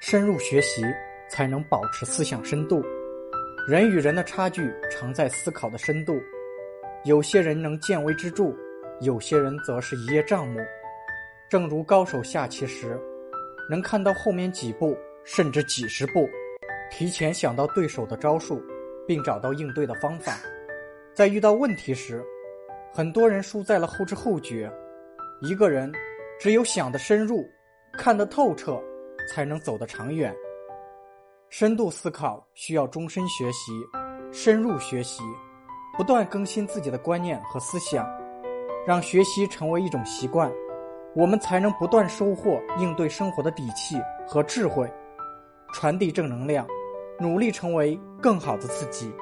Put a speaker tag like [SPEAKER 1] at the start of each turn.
[SPEAKER 1] 深入学习才能保持思想深度。人与人的差距常在思考的深度。有些人能见微知著，有些人则是一叶障目。正如高手下棋时，能看到后面几步甚至几十步，提前想到对手的招数，并找到应对的方法。在遇到问题时，很多人输在了后知后觉。一个人只有想得深入，看得透彻，才能走得长远。深度思考需要终身学习，深入学习。不断更新自己的观念和思想，让学习成为一种习惯，我们才能不断收获应对生活的底气和智慧，传递正能量，努力成为更好的自己。